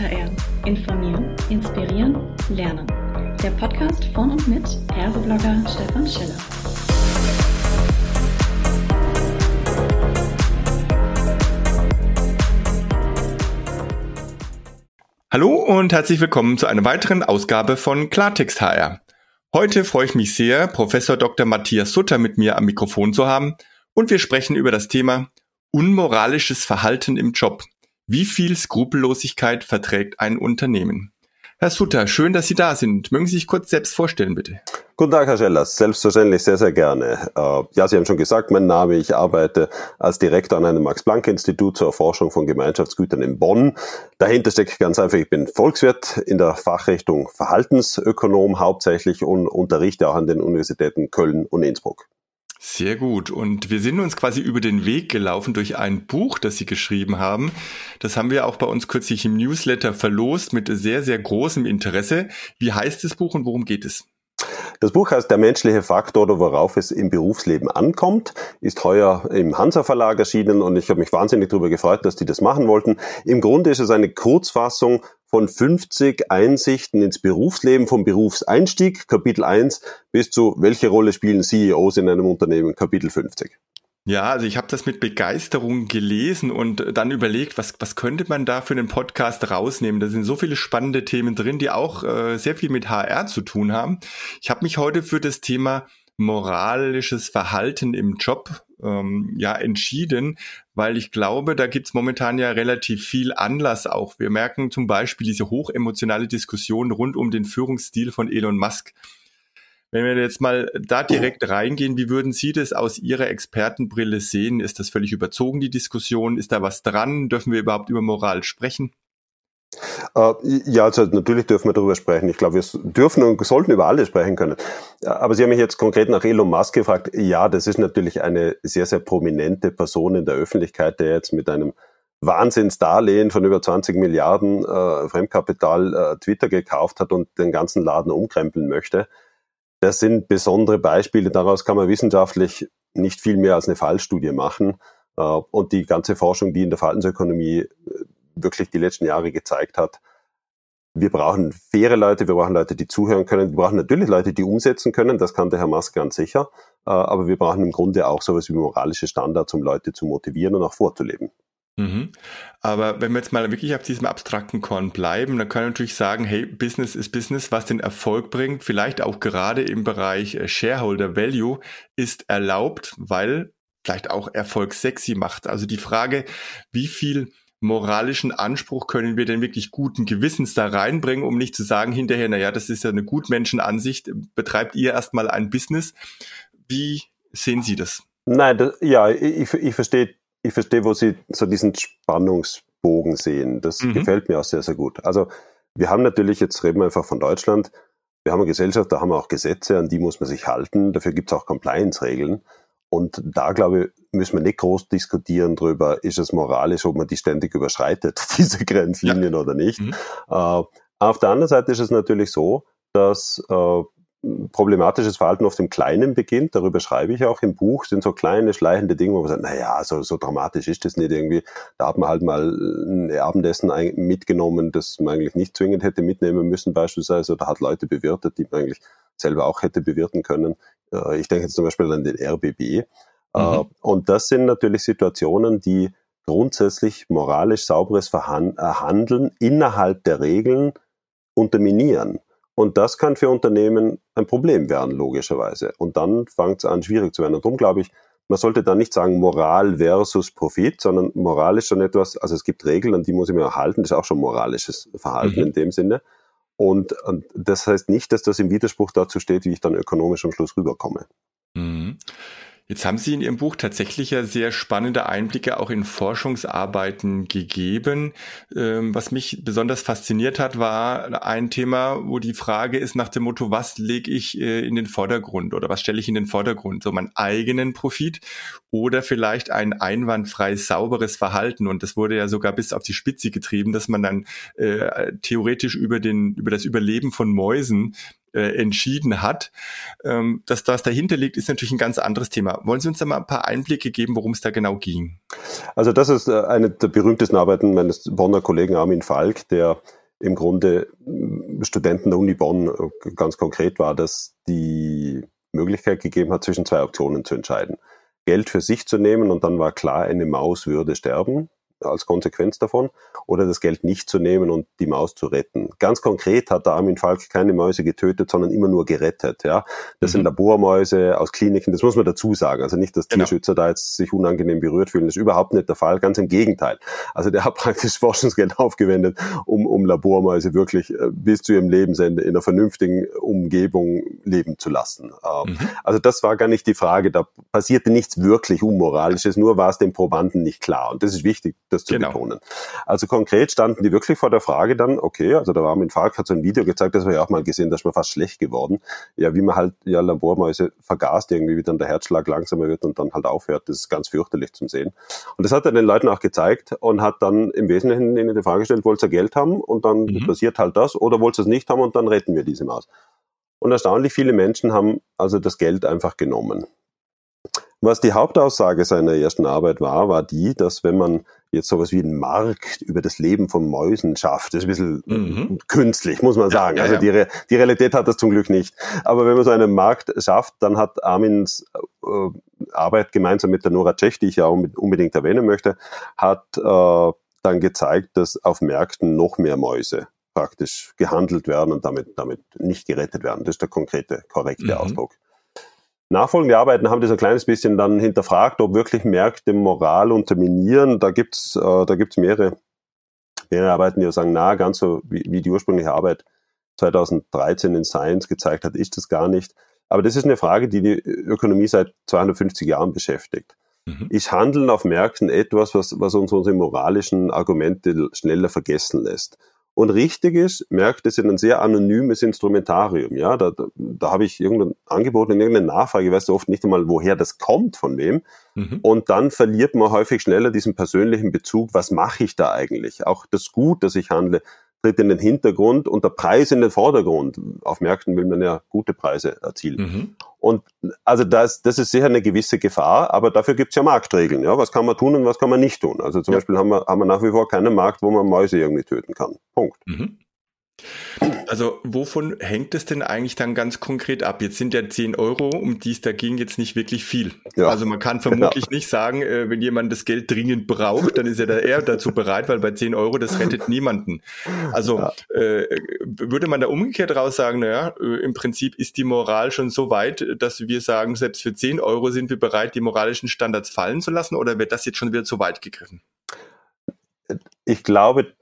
HR. Informieren, inspirieren, lernen. Der Podcast von und mit Herseblogger Stefan Schiller. Hallo und herzlich willkommen zu einer weiteren Ausgabe von Klartext HR. Heute freue ich mich sehr, Professor Dr. Matthias Sutter mit mir am Mikrofon zu haben und wir sprechen über das Thema unmoralisches Verhalten im Job. Wie viel Skrupellosigkeit verträgt ein Unternehmen? Herr Sutter, schön, dass Sie da sind. Mögen Sie sich kurz selbst vorstellen, bitte? Guten Tag, Herr Schellers. Selbstverständlich sehr, sehr gerne. Äh, ja, Sie haben schon gesagt, mein Name. Ich arbeite als Direktor an einem Max-Planck-Institut zur Erforschung von Gemeinschaftsgütern in Bonn. Dahinter steckt ganz einfach, ich bin Volkswirt in der Fachrichtung Verhaltensökonom hauptsächlich und unterrichte auch an den Universitäten Köln und Innsbruck. Sehr gut. Und wir sind uns quasi über den Weg gelaufen durch ein Buch, das Sie geschrieben haben. Das haben wir auch bei uns kürzlich im Newsletter verlost mit sehr, sehr großem Interesse. Wie heißt das Buch und worum geht es? Das Buch heißt Der menschliche Faktor oder worauf es im Berufsleben ankommt, ist heuer im Hansa Verlag erschienen und ich habe mich wahnsinnig darüber gefreut, dass die das machen wollten. Im Grunde ist es eine Kurzfassung von 50 Einsichten ins Berufsleben, vom Berufseinstieg, Kapitel 1, bis zu welche Rolle spielen CEOs in einem Unternehmen, Kapitel 50. Ja, also ich habe das mit Begeisterung gelesen und dann überlegt, was, was könnte man da für einen Podcast rausnehmen. Da sind so viele spannende Themen drin, die auch äh, sehr viel mit HR zu tun haben. Ich habe mich heute für das Thema moralisches Verhalten im Job ähm, ja entschieden, weil ich glaube, da gibt's momentan ja relativ viel Anlass auch. Wir merken zum Beispiel diese hochemotionale Diskussion rund um den Führungsstil von Elon Musk. Wenn wir jetzt mal da direkt reingehen, wie würden Sie das aus Ihrer Expertenbrille sehen? Ist das völlig überzogen, die Diskussion? Ist da was dran? Dürfen wir überhaupt über Moral sprechen? Äh, ja, also natürlich dürfen wir darüber sprechen. Ich glaube, wir dürfen und sollten über alles sprechen können. Aber Sie haben mich jetzt konkret nach Elon Musk gefragt. Ja, das ist natürlich eine sehr, sehr prominente Person in der Öffentlichkeit, der jetzt mit einem Wahnsinnsdarlehen von über 20 Milliarden äh, Fremdkapital äh, Twitter gekauft hat und den ganzen Laden umkrempeln möchte. Das sind besondere Beispiele. Daraus kann man wissenschaftlich nicht viel mehr als eine Fallstudie machen. Äh, und die ganze Forschung, die in der Verhaltensökonomie wirklich die letzten Jahre gezeigt hat, wir brauchen faire Leute, wir brauchen Leute, die zuhören können, wir brauchen natürlich Leute, die umsetzen können, das kann der Herr Musk ganz sicher, äh, aber wir brauchen im Grunde auch sowas wie moralische Standards, um Leute zu motivieren und auch vorzuleben. Mhm. Aber wenn wir jetzt mal wirklich auf diesem abstrakten Korn bleiben, dann können wir natürlich sagen, hey, Business ist Business, was den Erfolg bringt, vielleicht auch gerade im Bereich äh, Shareholder Value ist erlaubt, weil vielleicht auch Erfolg sexy macht. Also die Frage, wie viel moralischen Anspruch können wir denn wirklich guten Gewissens da reinbringen, um nicht zu sagen hinterher, na ja, das ist ja eine Gutmenschenansicht, betreibt ihr erstmal ein Business. Wie sehen Sie das? Nein, das, ja, ich, ich verstehe, ich verstehe, wo Sie so diesen Spannungsbogen sehen. Das mhm. gefällt mir auch sehr, sehr gut. Also, wir haben natürlich, jetzt reden wir einfach von Deutschland, wir haben eine Gesellschaft, da haben wir auch Gesetze, an die muss man sich halten. Dafür gibt es auch Compliance-Regeln. Und da, glaube ich, müssen wir nicht groß diskutieren drüber, ist es moralisch, ob man die ständig überschreitet, diese Grenzlinien ja. oder nicht. Mhm. Äh, auf der anderen Seite ist es natürlich so, dass äh, problematisches Verhalten oft im Kleinen beginnt. Darüber schreibe ich auch im Buch. sind so kleine, schleichende Dinge, wo man sagt, naja, so, so dramatisch ist das nicht irgendwie. Da hat man halt mal ein Abendessen mitgenommen, das man eigentlich nicht zwingend hätte mitnehmen müssen beispielsweise. Oder hat Leute bewirtet, die man eigentlich selber auch hätte bewirten können. Äh, ich denke jetzt zum Beispiel an den RBB. Äh, mhm. Und das sind natürlich Situationen, die grundsätzlich moralisch sauberes Handeln innerhalb der Regeln unterminieren. Und das kann für Unternehmen ein Problem werden, logischerweise. Und dann fängt es an, schwierig zu werden. Und darum glaube ich, man sollte da nicht sagen Moral versus Profit, sondern Moral ist schon etwas, also es gibt Regeln, an die muss ich mir erhalten, das ist auch schon moralisches Verhalten mhm. in dem Sinne. Und, und das heißt nicht, dass das im Widerspruch dazu steht, wie ich dann ökonomisch am Schluss rüberkomme. Mhm. Jetzt haben Sie in Ihrem Buch tatsächlich ja sehr spannende Einblicke auch in Forschungsarbeiten gegeben. Ähm, was mich besonders fasziniert hat, war ein Thema, wo die Frage ist nach dem Motto, was lege ich äh, in den Vordergrund oder was stelle ich in den Vordergrund? So meinen eigenen Profit oder vielleicht ein einwandfrei sauberes Verhalten. Und das wurde ja sogar bis auf die Spitze getrieben, dass man dann äh, theoretisch über den, über das Überleben von Mäusen äh, entschieden hat. Ähm, dass das dahinter liegt, ist natürlich ein ganz anderes Thema. Wollen Sie uns da mal ein paar Einblicke geben, worum es da genau ging? Also das ist äh, eine der berühmtesten Arbeiten meines Bonner Kollegen Armin Falk, der im Grunde äh, Studenten der Uni Bonn äh, ganz konkret war, dass die Möglichkeit gegeben hat, zwischen zwei Optionen zu entscheiden. Geld für sich zu nehmen und dann war klar, eine Maus würde sterben als Konsequenz davon oder das Geld nicht zu nehmen und die Maus zu retten. Ganz konkret hat der Armin Falk keine Mäuse getötet, sondern immer nur gerettet. Ja, Das mhm. sind Labormäuse aus Kliniken, das muss man dazu sagen. Also nicht, dass genau. Tierschützer da jetzt sich unangenehm berührt fühlen, das ist überhaupt nicht der Fall, ganz im Gegenteil. Also der hat praktisch Forschungsgeld aufgewendet, um, um Labormäuse wirklich äh, bis zu ihrem Lebensende in einer vernünftigen Umgebung leben zu lassen. Ähm, mhm. Also das war gar nicht die Frage, da passierte nichts wirklich Unmoralisches, nur war es den Probanden nicht klar. Und das ist wichtig, das zu genau. betonen. Also konkret standen die wirklich vor der Frage dann, okay, also da war mit Falk hat so ein Video gezeigt, das wir ja auch mal gesehen, das ist mir fast schlecht geworden. Ja, wie man halt ja Labormäuse vergast, irgendwie wie dann der Herzschlag langsamer wird und dann halt aufhört. Das ist ganz fürchterlich zum Sehen. Und das hat er den Leuten auch gezeigt und hat dann im Wesentlichen ihnen die Frage gestellt, wollt ihr Geld haben und dann mhm. passiert halt das oder wollt ihr es nicht haben und dann retten wir diese Maus. Und erstaunlich viele Menschen haben also das Geld einfach genommen. Was die Hauptaussage seiner ersten Arbeit war, war die, dass wenn man jetzt sowas wie einen Markt über das Leben von Mäusen schafft, das ist ein bisschen mhm. künstlich, muss man sagen. Ja, ja, also die, Re die Realität hat das zum Glück nicht. Aber wenn man so einen Markt schafft, dann hat Armins äh, Arbeit gemeinsam mit der Nora Tschech, die ich ja unbedingt erwähnen möchte, hat äh, dann gezeigt, dass auf Märkten noch mehr Mäuse praktisch gehandelt werden und damit, damit nicht gerettet werden. Das ist der konkrete, korrekte mhm. Ausdruck. Nachfolgende Arbeiten haben das ein kleines bisschen dann hinterfragt, ob wirklich Märkte Moral unterminieren. Da gibt's äh, da gibt's mehrere, mehrere Arbeiten, die sagen, na, ganz so wie, wie die ursprüngliche Arbeit 2013 in Science gezeigt hat, ist das gar nicht. Aber das ist eine Frage, die die Ökonomie seit 250 Jahren beschäftigt. Mhm. Ist Handeln auf Märkten etwas, was, was uns unsere moralischen Argumente schneller vergessen lässt? Und richtig ist, Märkte sind ein sehr anonymes Instrumentarium. Ja, da, da, da habe ich irgendein Angebot in irgendeine Nachfrage, ich weiß oft nicht einmal, woher das kommt, von wem. Mhm. Und dann verliert man häufig schneller diesen persönlichen Bezug. Was mache ich da eigentlich? Auch das Gut, das ich handle, tritt in den Hintergrund und der Preis in den Vordergrund. Auf Märkten will man ja gute Preise erzielen. Mhm. Und also das, das ist sicher eine gewisse Gefahr, aber dafür gibt es ja Marktregeln. Ja? Was kann man tun und was kann man nicht tun? Also zum ja. Beispiel haben wir, haben wir nach wie vor keinen Markt, wo man Mäuse irgendwie töten kann. Punkt. Mhm. Also wovon hängt es denn eigentlich dann ganz konkret ab? Jetzt sind ja 10 Euro, um die es da ging, jetzt nicht wirklich viel. Ja. Also man kann vermutlich ja. nicht sagen, äh, wenn jemand das Geld dringend braucht, dann ist er da eher dazu bereit, weil bei 10 Euro, das rettet niemanden. Also ja. äh, würde man da umgekehrt raus sagen, naja, äh, im Prinzip ist die Moral schon so weit, dass wir sagen, selbst für 10 Euro sind wir bereit, die moralischen Standards fallen zu lassen oder wird das jetzt schon wieder zu weit gegriffen? Ich glaube,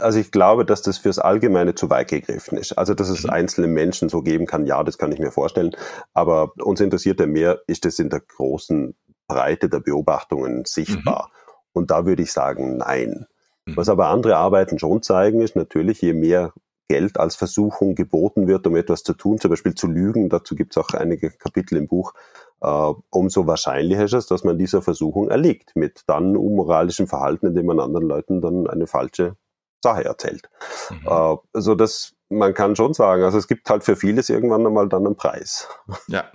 also ich glaube, dass das fürs Allgemeine zu weit gegriffen ist. Also, dass es mhm. einzelne Menschen so geben kann, ja, das kann ich mir vorstellen. Aber uns interessiert ja mehr, ist das in der großen Breite der Beobachtungen sichtbar? Mhm. Und da würde ich sagen, nein. Mhm. Was aber andere Arbeiten schon zeigen, ist natürlich, je mehr Geld als Versuchung geboten wird, um etwas zu tun, zum Beispiel zu lügen, dazu gibt es auch einige Kapitel im Buch, äh, umso wahrscheinlicher ist es, dass man dieser Versuchung erliegt, mit dann unmoralischem Verhalten, indem man anderen Leuten dann eine falsche Sache erzählt. Mhm. Äh, also das, man kann schon sagen, also es gibt halt für vieles irgendwann einmal dann einen Preis. Ja.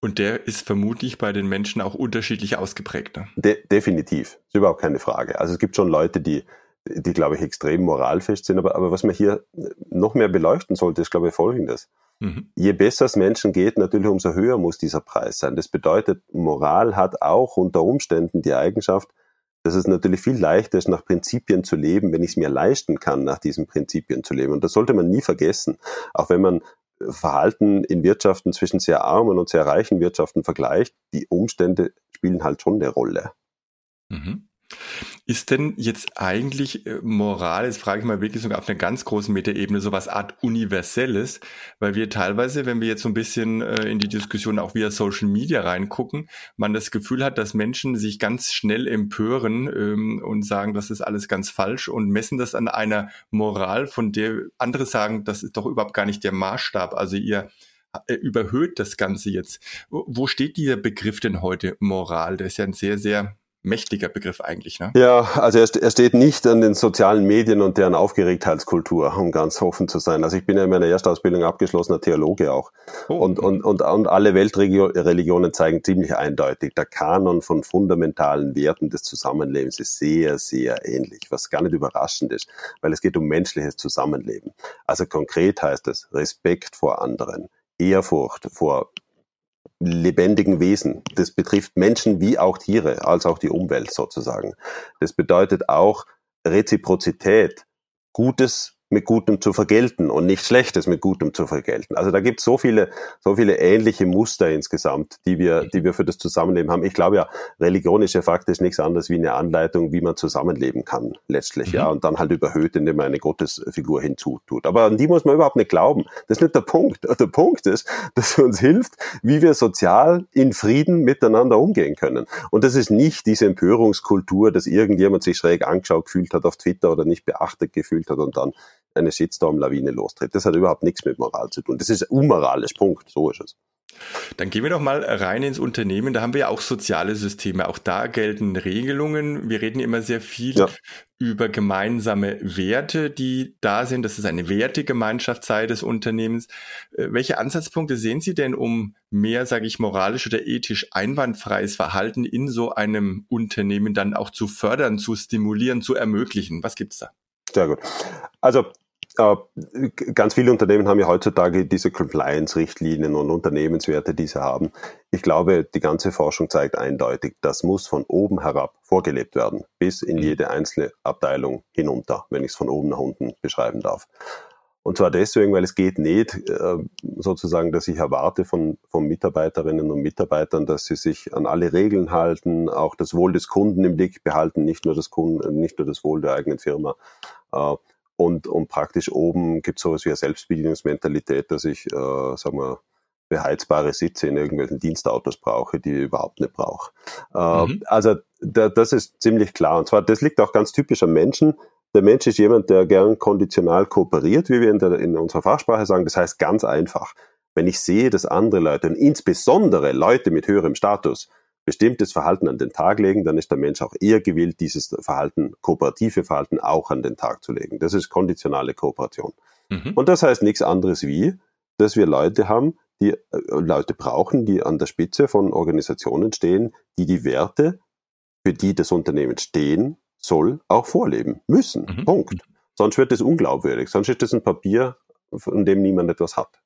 Und der ist vermutlich bei den Menschen auch unterschiedlich ausgeprägt. Ne? De definitiv, ist überhaupt keine Frage. Also es gibt schon Leute, die, die glaube ich, extrem moralfest sind. Aber, aber was man hier noch mehr beleuchten sollte, ist, glaube ich, Folgendes. Mhm. Je besser es Menschen geht, natürlich umso höher muss dieser Preis sein. Das bedeutet, Moral hat auch unter Umständen die Eigenschaft, dass es natürlich viel leichter ist, nach Prinzipien zu leben, wenn ich es mir leisten kann, nach diesen Prinzipien zu leben. Und das sollte man nie vergessen. Auch wenn man Verhalten in Wirtschaften zwischen sehr armen und sehr reichen Wirtschaften vergleicht, die Umstände spielen halt schon eine Rolle. Mhm. Ist denn jetzt eigentlich äh, Moral, jetzt frage ich mal wirklich sogar auf einer ganz großen Metaebene, so was Art Universelles, weil wir teilweise, wenn wir jetzt so ein bisschen äh, in die Diskussion auch via Social Media reingucken, man das Gefühl hat, dass Menschen sich ganz schnell empören ähm, und sagen, das ist alles ganz falsch und messen das an einer Moral, von der andere sagen, das ist doch überhaupt gar nicht der Maßstab. Also ihr äh, überhöht das Ganze jetzt. Wo steht dieser Begriff denn heute Moral? Der ist ja ein sehr, sehr mächtiger Begriff eigentlich, ne? Ja, also er, er, steht nicht an den sozialen Medien und deren Aufgeregtheitskultur, um ganz offen zu sein. Also ich bin ja in meiner Erstausbildung abgeschlossener Theologe auch. Oh. Und, und, und, und alle Weltreligionen zeigen ziemlich eindeutig, der Kanon von fundamentalen Werten des Zusammenlebens ist sehr, sehr ähnlich, was gar nicht überraschend ist, weil es geht um menschliches Zusammenleben. Also konkret heißt es Respekt vor anderen, Ehrfurcht vor lebendigen Wesen. Das betrifft Menschen wie auch Tiere, als auch die Umwelt sozusagen. Das bedeutet auch Reziprozität, Gutes mit Gutem zu vergelten und nicht Schlechtes mit Gutem zu vergelten. Also da gibt es so viele, so viele ähnliche Muster insgesamt, die wir, die wir für das Zusammenleben haben. Ich glaube ja, Religion ist ja faktisch nichts anderes wie eine Anleitung, wie man zusammenleben kann, letztlich, mhm. ja, und dann halt überhöht, indem man eine Gottesfigur hinzutut. Aber an die muss man überhaupt nicht glauben. Das ist nicht der Punkt. Der Punkt ist, dass uns hilft, wie wir sozial in Frieden miteinander umgehen können. Und das ist nicht diese Empörungskultur, dass irgendjemand sich schräg angeschaut gefühlt hat auf Twitter oder nicht beachtet gefühlt hat und dann eine Shitstorm-Lawine lostritt. Das hat überhaupt nichts mit Moral zu tun. Das ist unmoralisch, Punkt. So ist es. Dann gehen wir doch mal rein ins Unternehmen. Da haben wir ja auch soziale Systeme. Auch da gelten Regelungen. Wir reden immer sehr viel ja. über gemeinsame Werte, die da sind. Das ist eine Wertegemeinschaft sei des Unternehmens. Äh, welche Ansatzpunkte sehen Sie denn, um mehr, sage ich, moralisch oder ethisch einwandfreies Verhalten in so einem Unternehmen dann auch zu fördern, zu stimulieren, zu ermöglichen? Was gibt's da? Sehr gut. Also ganz viele Unternehmen haben ja heutzutage diese Compliance-Richtlinien und Unternehmenswerte, die sie haben. Ich glaube, die ganze Forschung zeigt eindeutig, das muss von oben herab vorgelebt werden, bis in mhm. jede einzelne Abteilung hinunter, wenn ich es von oben nach unten beschreiben darf. Und zwar deswegen, weil es geht nicht äh, sozusagen, dass ich erwarte von, von Mitarbeiterinnen und Mitarbeitern, dass sie sich an alle Regeln halten, auch das Wohl des Kunden im Blick behalten, nicht nur das Kunden, nicht nur das Wohl der eigenen Firma. Und, und praktisch oben gibt es sowas wie eine Selbstbedienungsmentalität, dass ich, äh, sagen wir, beheizbare Sitze in irgendwelchen Dienstautos brauche, die ich überhaupt nicht brauche. Äh, mhm. Also da, das ist ziemlich klar. Und zwar, das liegt auch ganz typisch am Menschen. Der Mensch ist jemand, der gern konditional kooperiert, wie wir in, der, in unserer Fachsprache sagen. Das heißt ganz einfach, wenn ich sehe, dass andere Leute und insbesondere Leute mit höherem Status bestimmtes Verhalten an den Tag legen, dann ist der Mensch auch eher gewillt, dieses Verhalten, kooperative Verhalten auch an den Tag zu legen. Das ist konditionale Kooperation. Mhm. Und das heißt nichts anderes wie, dass wir Leute haben, die äh, Leute brauchen, die an der Spitze von Organisationen stehen, die die Werte, für die das Unternehmen stehen soll, auch vorleben müssen. Mhm. Punkt. Sonst wird es unglaubwürdig. Sonst ist es ein Papier, von dem niemand etwas hat.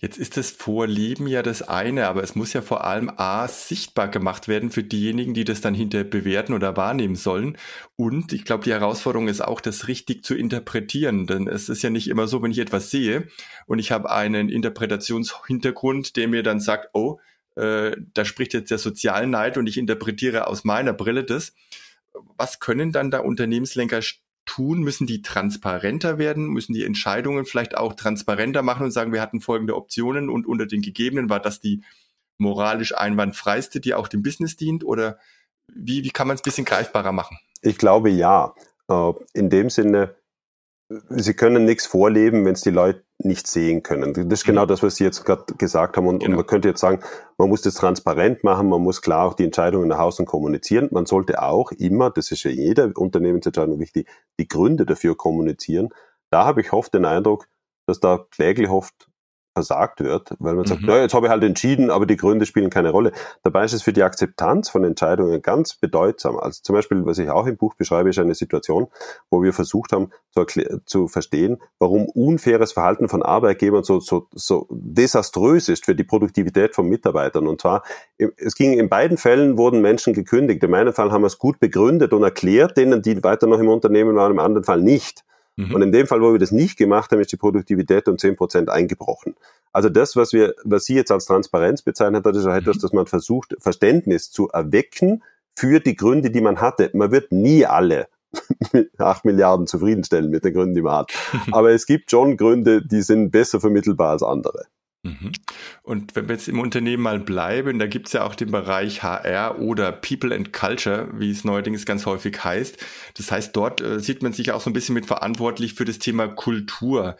Jetzt ist das Vorleben ja das eine, aber es muss ja vor allem A sichtbar gemacht werden für diejenigen, die das dann hinterher bewerten oder wahrnehmen sollen. Und ich glaube, die Herausforderung ist auch, das richtig zu interpretieren. Denn es ist ja nicht immer so, wenn ich etwas sehe und ich habe einen Interpretationshintergrund, der mir dann sagt, oh, äh, da spricht jetzt der Sozialneid und ich interpretiere aus meiner Brille das. Was können dann da Unternehmenslenker tun? Müssen die transparenter werden? Müssen die Entscheidungen vielleicht auch transparenter machen und sagen, wir hatten folgende Optionen und unter den gegebenen war das die moralisch einwandfreiste, die auch dem Business dient? Oder wie, wie kann man es ein bisschen greifbarer machen? Ich glaube ja. Äh, in dem Sinne, sie können nichts vorleben, wenn es die Leute nicht sehen können. Das ist genau mhm. das, was Sie jetzt gerade gesagt haben. Und, genau. und, man könnte jetzt sagen, man muss das transparent machen, man muss klar auch die Entscheidungen nach außen kommunizieren. Man sollte auch immer, das ist ja jeder Unternehmensentscheidung wichtig, die Gründe dafür kommunizieren. Da habe ich oft den Eindruck, dass da kläglich oft versagt wird, weil man sagt, mhm. naja, jetzt habe ich halt entschieden, aber die Gründe spielen keine Rolle. Dabei ist es für die Akzeptanz von Entscheidungen ganz bedeutsam. Also zum Beispiel, was ich auch im Buch beschreibe, ist eine Situation, wo wir versucht haben zu, zu verstehen, warum unfaires Verhalten von Arbeitgebern so, so, so desaströs ist für die Produktivität von Mitarbeitern. Und zwar, es ging in beiden Fällen wurden Menschen gekündigt. Im einen Fall haben wir es gut begründet und erklärt denen, die weiter noch im Unternehmen waren, im anderen Fall nicht. Mhm. Und in dem Fall, wo wir das nicht gemacht haben, ist die Produktivität um zehn Prozent eingebrochen. Also das, was wir, was Sie jetzt als Transparenz bezeichnet hat, ist auch etwas, mhm. dass man versucht, Verständnis zu erwecken für die Gründe, die man hatte. Man wird nie alle mit acht Milliarden zufriedenstellen mit den Gründen, die man hat. Aber es gibt schon Gründe, die sind besser vermittelbar als andere. Mhm. Und wenn wir jetzt im Unternehmen mal bleiben, da gibt es ja auch den Bereich HR oder People and Culture, wie es neuerdings ganz häufig heißt. Das heißt, dort äh, sieht man sich auch so ein bisschen mit verantwortlich für das Thema Kultur.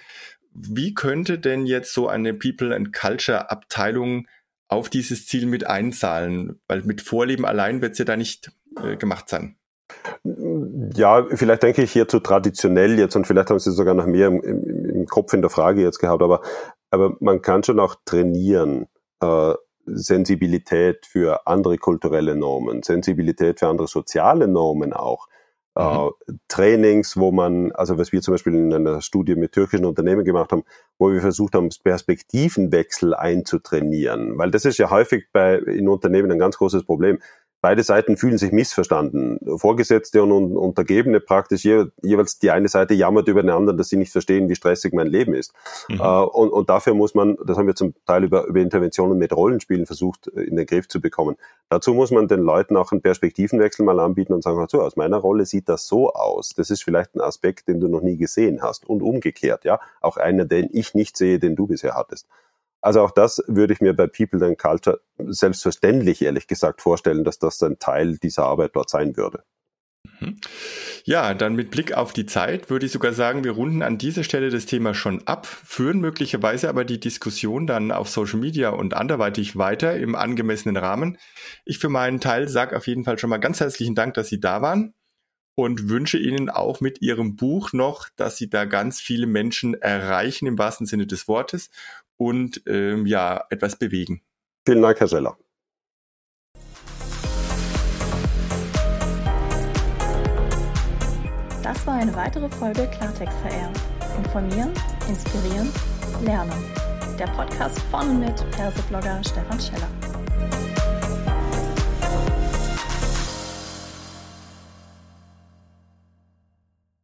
Wie könnte denn jetzt so eine People and Culture Abteilung auf dieses Ziel mit einzahlen? Weil mit Vorleben allein wird es ja da nicht äh, gemacht sein? Ja, vielleicht denke ich hierzu traditionell jetzt und vielleicht haben Sie sogar noch mehr im, im, im Kopf in der Frage jetzt gehabt, aber, aber man kann schon auch trainieren. Äh, Sensibilität für andere kulturelle Normen, Sensibilität für andere soziale Normen auch. Mhm. Äh, Trainings, wo man, also was wir zum Beispiel in einer Studie mit türkischen Unternehmen gemacht haben, wo wir versucht haben, Perspektivenwechsel einzutrainieren, weil das ist ja häufig bei in Unternehmen ein ganz großes Problem beide Seiten fühlen sich missverstanden. Vorgesetzte und Untergebene praktisch je, jeweils die eine Seite jammert über den anderen, dass sie nicht verstehen, wie stressig mein Leben ist. Mhm. Äh, und, und, dafür muss man, das haben wir zum Teil über, über Interventionen mit Rollenspielen versucht, äh, in den Griff zu bekommen. Dazu muss man den Leuten auch einen Perspektivenwechsel mal anbieten und sagen, so, aus meiner Rolle sieht das so aus. Das ist vielleicht ein Aspekt, den du noch nie gesehen hast. Und umgekehrt, ja. Auch einer, den ich nicht sehe, den du bisher hattest. Also auch das würde ich mir bei People and Culture selbstverständlich, ehrlich gesagt, vorstellen, dass das ein Teil dieser Arbeit dort sein würde. Mhm. Ja, dann mit Blick auf die Zeit würde ich sogar sagen, wir runden an dieser Stelle das Thema schon ab, führen möglicherweise aber die Diskussion dann auf Social Media und anderweitig weiter im angemessenen Rahmen. Ich für meinen Teil sage auf jeden Fall schon mal ganz herzlichen Dank, dass Sie da waren und wünsche Ihnen auch mit Ihrem Buch noch, dass Sie da ganz viele Menschen erreichen im wahrsten Sinne des Wortes und ähm, ja, etwas bewegen. Vielen Dank, Herr Scheller. Das war eine weitere Folge Klartext HR. Informieren, inspirieren, lernen. Der Podcast von und mit Perseblogger Stefan Scheller.